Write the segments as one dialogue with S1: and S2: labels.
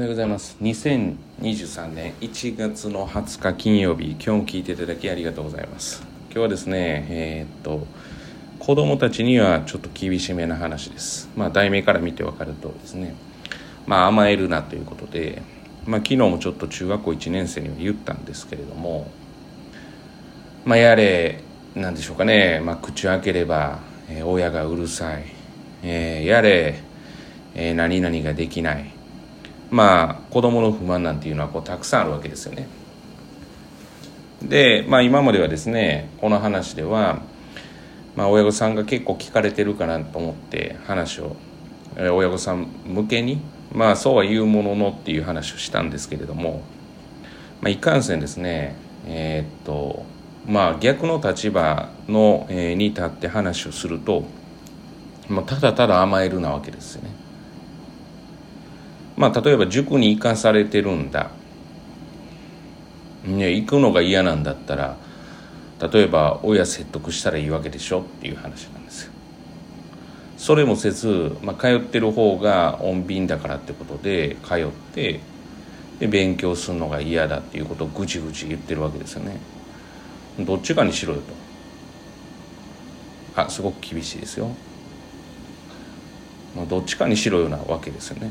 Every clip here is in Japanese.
S1: はようございます。2023年1月の20日金曜日今日も聞いていただきありがとうございます。今日はですねえー、っと子供たちにはちょっと厳しめな話です。まあ題名から見て分かるとですねまあ甘えるなということでまあ昨日もちょっと中学校1年生には言ったんですけれどもまあやれなんでしょうかね、まあ、口を開ければ、え、親がうるさい、えー、やれ、えー、何々ができない。まあ子供の不満なんていうのはこうたくさんあるわけですよね。で、まあ、今まではですねこの話では、まあ、親御さんが結構聞かれてるかなと思って話を親御さん向けにまあそうは言うもののっていう話をしたんですけれども、まあ、いかんせんですねえー、っとまあ逆の立場の、えー、に立って話をすると、まあ、ただただ甘えるなわけですよね。まあ、例えば塾に行かされてるんだ、ね、行くのが嫌なんだったら例えば親説得したらいいわけでしょっていう話なんですよ。それもせず、まあ、通ってる方が穏便だからってことで通ってで勉強するのが嫌だっていうことをぐちぐち言ってるわけですよね。どっちかにしろよと。あすごく厳しいですよ。ま、どっちかにしろよなわけですよね。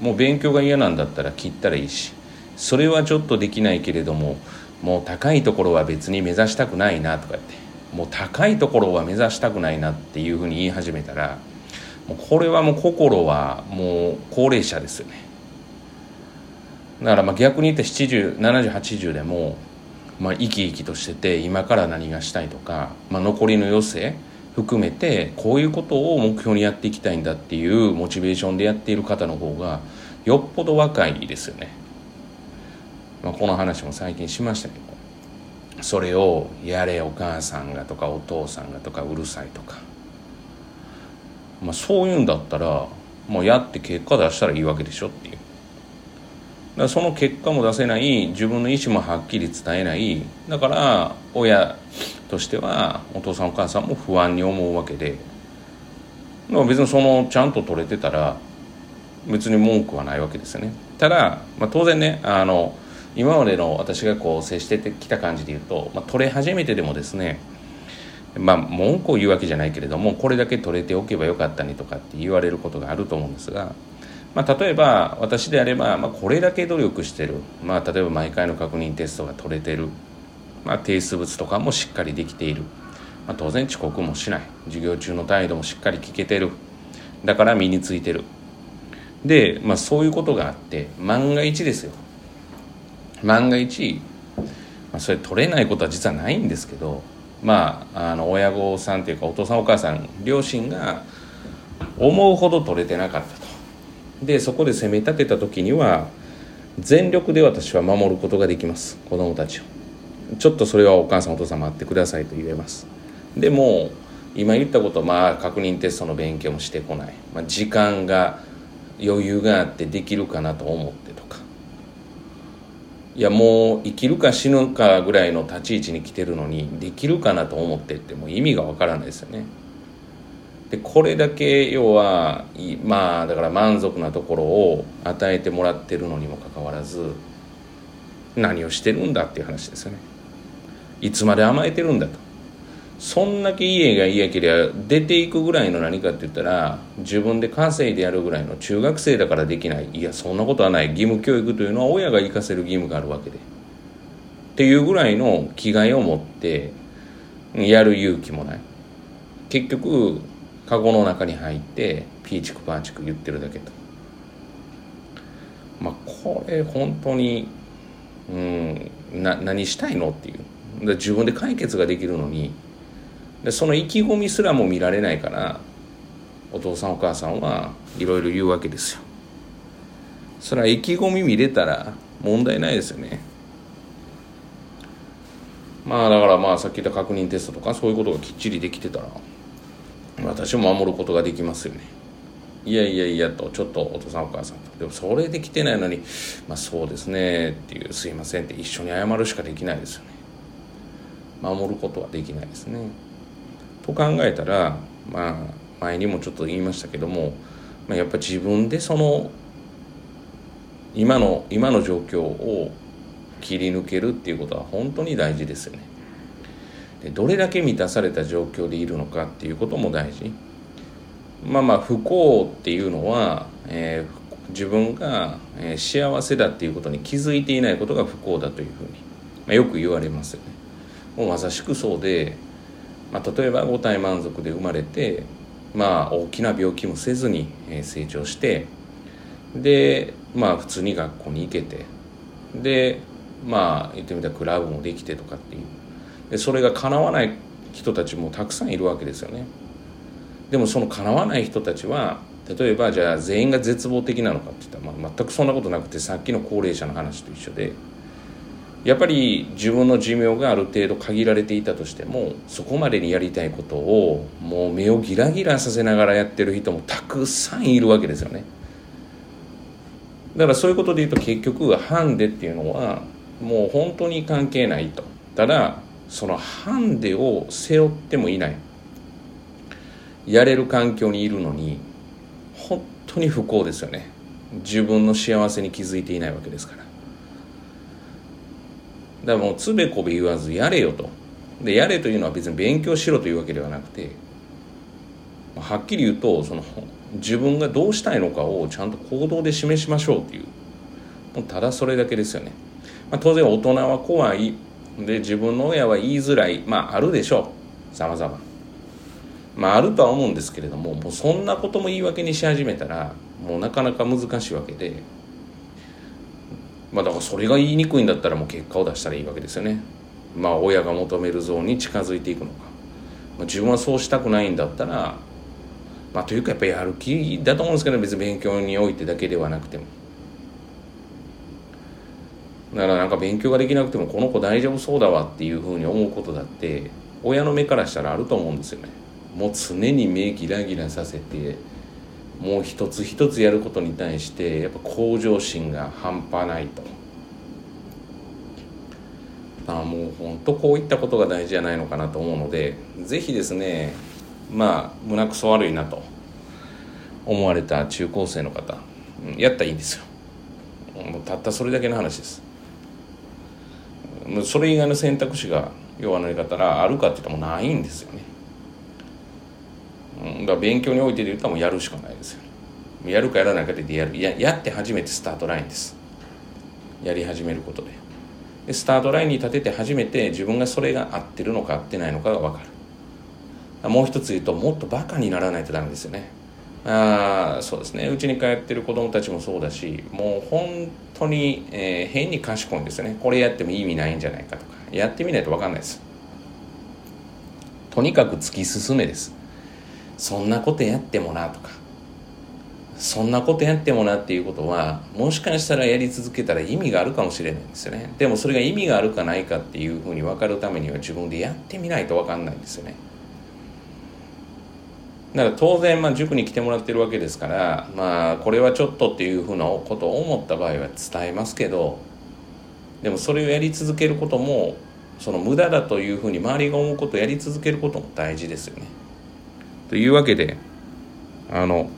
S1: もう勉強が嫌なんだったら切ったらいいしそれはちょっとできないけれどももう高いところは別に目指したくないなとかってもう高いところは目指したくないなっていうふうに言い始めたらもうこれはもう心はもう高齢者ですよね。だからまあ逆に言って7080でもまあ生き生きとしてて今から何がしたいとか、まあ、残りの余生含めてこういうことを目標にやっていきたいんだっていうモチベーションでやっている方の方がよっぽど若いですよね、まあ、この話も最近しましたけどそれをやれお母さんがとかお父さんがとかうるさいとか、まあ、そういうんだったらもうやって結果出したらいいわけでしょっていう。だその結果も出せない自分の意思もはっきり伝えない。だから親としてはお父さんお母さんも不安に思うわけで別にそのちゃんと取れてたら別に文句はないわけですよね。ただ、まあ、当然ねあの今までの私がこう接してきた感じで言うと、まあ、取れ始めてでもですねまあ文句を言うわけじゃないけれどもこれだけ取れておけばよかったねとかって言われることがあると思うんですがまあ、例えば私であれば、まあ、これだけ努力してる、まあ、例えば毎回の確認テストが取れてる、まあ、提出物とかもしっかりできている、まあ、当然遅刻もしない。授業中の態度もしっかり聞けてる。だから身についてる。で、まあ、そういうことがあって万が一ですよ。万が一、まあ、それ取れないことは実はないんですけどまああの親御さんというかお父さんお母さん両親が思うほど取れてなかったと。でそこで攻め立てた時には全力で私は守ることができます。子供たちを。ちょっとそれはお母さんお父さん待ってくださいと言えます。でも今言ったことまあ確認テストの勉強もしてこない、まあ、時間が余裕があってできるかなと思ってとか。いやもう生きるか死ぬかぐらいの立ち位置に来てるのにできるかなと思ってってもう意味がわからないですよね。でこれだけ要はまあだから満足なところを与えてもらってるのにもかかわらず何をしてるんだっていう話ですよね。いつまで甘えてるんだと。そんだけ家が嫌けりゃ出ていくぐらいの何かって言ったら自分で稼いでやるぐらいの中学生だからできない。いやそんなことはない。義務教育というのは親が行かせる義務があるわけで。っていうぐらいの気概を持ってやる勇気もない。結局カゴの中に入ってピーチクパーチク言ってるだけと。まあこれ本当にうんな何したいのっていう。で自分で解決ができるのにでその意気込みすらも見られないからお父さんお母さんはいろいろ言うわけですよ。それは意気込み見れたら問題ないですよね。まあだからまあさっき言った確認テストとかそういうことがきっちりできてたら私も守ることができますよね。いやいやいやとちょっとお父さんお母さんと。でもそれで来てないのにまあそうですねっていうすいませんって一緒に謝るしかできないですよね。守ることはできないですね。と考えたらまあ前にもちょっと言いましたけども、まあ、やっぱ自分でその今の今の状況を切り抜けるっていうことは本当に大事ですよね。でどれだけ満たされた状況でいるのかっていうことも大事。まあまあ不幸っていうのは、えー、自分が、幸せだっていうことに気づいていないことが不幸だというふうに、まあ、よく言われますよね。もうまさしくそうで、まあ、例えば五体満足で生まれてまあ大きな病気もせずに成長してでまあ普通に学校に行けてでまあ言ってみたらクラブもできてとかっていうでそれが叶わない人たちもたくさんいるわけですよね。でもその叶わない人たちは例えばじゃあ全員が絶望的なのかって言ったら、まあ、全くそんなことなくてさっきの高齢者の話と一緒でやっぱり自分の寿命がある程度限られていたとしてもそこまでにやりたいことをもう目をギラギラさせながらやってる人もたくさんいるわけですよね。だからそういうことで言うと結局ハンデっていうのはもう本当に関係ないと。ただそのハンデを背負ってもいない。やれる環境にいるのに本当に不幸ですよね。自分の幸せに気づいていないわけですから。だからもうつべこべ言わずやれよと。でやれというのは別に勉強しろというわけではなくてはっきり言うとその自分がどうしたいのかをちゃんと行動で示しましょうっていう。もうただそれだけですよね、まあ、当然大人は怖い。で自分の親は言いづらい。まああるでしょう。さまざま。まああるとは思うんですけれどももうそんなことも言い訳にし始めたらもうなかなか難しいわけで。まあだからそれが言いにくいんだったらもう結果を出したらいいわけですよね。まあ親が求めるゾーンに近づいていくのか、まあ、自分はそうしたくないんだったらまあというかやっぱりやる気だと思うんですけど別に勉強においてだけではなくても。だからなんか勉強ができなくてもこの子大丈夫そうだわっていうふうに思うことだって親の目からしたらあると思うんですよね。もう常に目ギラギラさせてもう一つ一つやることに対してやっぱ向上心が半端ないと。あもう本当こういったことが大事じゃないのかなと思うので是非ですねまあ胸くそ悪いなと思われた中高生の方やったらいいんですよ。もうたったそれだけの話です。それ以外の選択肢が弱の言い方らあるかって言ったらもうないんですよね。だから勉強においてで言ったらもうやるしかないですよ。やるかやらないかでやる。ややって初めてスタートラインです。やり始めることで。でスタートラインに立てて初めて自分がそれが合ってるのか合ってないのかが分かる。もう一つ言うともっとバカにならないとダメですよね。あそうですね。うちに通ってる子供たちもそうだしもう本当に、えー、変に賢いんですよね。これやっても意味ないんじゃないかとか。やってみないと分かんないです。とにかく突き進めです。そんなことやってもなとか。そんなことやってもなっていうことはもしかしたらやり続けたら意味があるかもしれないんですよね。でもそれが意味があるかないかっていうふうに分かるためには自分でやってみないと分かんないんですよね。だから当然まあ塾に来てもらってるわけですからまあこれはちょっとっていうふうなことを思った場合は伝えますけどでもそれをやり続けることもその無駄だというふうに周りが思うことをやり続けることも大事ですよね。というわけであの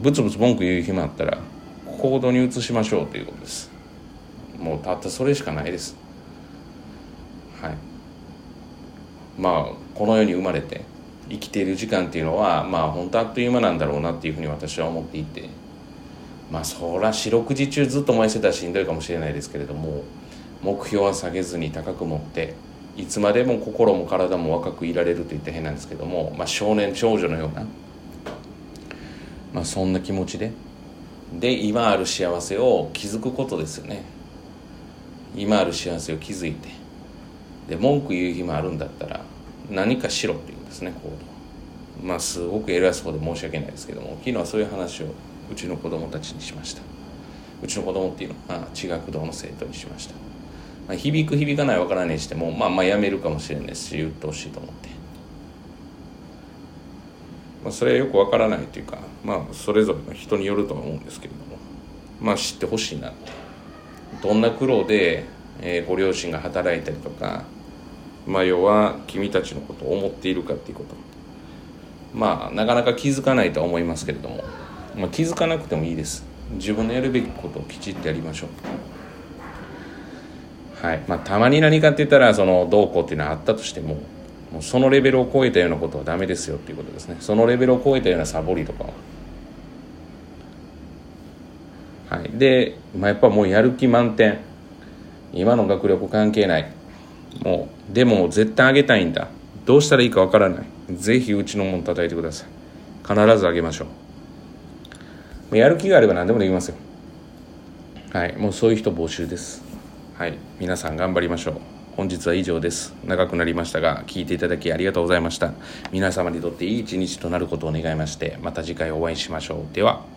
S1: ブツブツ文句言う暇あったら行動に移しましょうということです。もうたったそれしかないです。はい。まあこの世に生まれて生きている時間っていうのはまあ本当あっという間なんだろうなっていうふうに私は思っていてまあそら四六時中ずっと燃えてたらしんどいかもしれないですけれども目標は下げずに高く持っていつまでも心も体も若くいられると言って変なんですけども、まあ、少年少女のような、まあ、そんな気持ちでで今ある幸せを築くことですよね。今ある幸せを築いてで文句言う日もあるんだったら何かしろっていうんですね行動。まあすごく偉そうで申し訳ないですけども昨日はそういう話をうちの子供たちにしました。うちの子供っていうのは地学堂の生徒にしました。まあ、響く響かないわからないにしてもまあまあやめるかもしれないし言ってほしいと思って、まあ、それはよくわからないというかまあそれぞれの人によるとは思うんですけれども。まあ知ってほしいなって。どんな苦労で、えー、ご両親が働いたりとかまあ要は君たちのことを思っているかっていうこと。まあなかなか気づかないとは思いますけれども、まあ、気づかなくてもいいです。自分のやるべきことをきちっとやりましょう。はい。まあたまに何かって言ったらそのどうこうっていうのはあったとしてももうそのレベルを超えたようなことはダメですよっていうことですね。そのレベルを超えたようなサボりとかは。はい。で、まあ、やっぱもうやる気満点。今の学力関係ない。もうでも絶対あげたいんだ。どうしたらいいかわからない。ぜひうちのもん叩いてください。必ずあげましょうやる気があれば何でもできますよ。はい。もうそういう人募集です。はい皆さん頑張りましょう。本日は以上です。長くなりましたが聞いていただきありがとうございました。皆様にとっていい一日となることを願いましてまた次回お会いしましょう。では。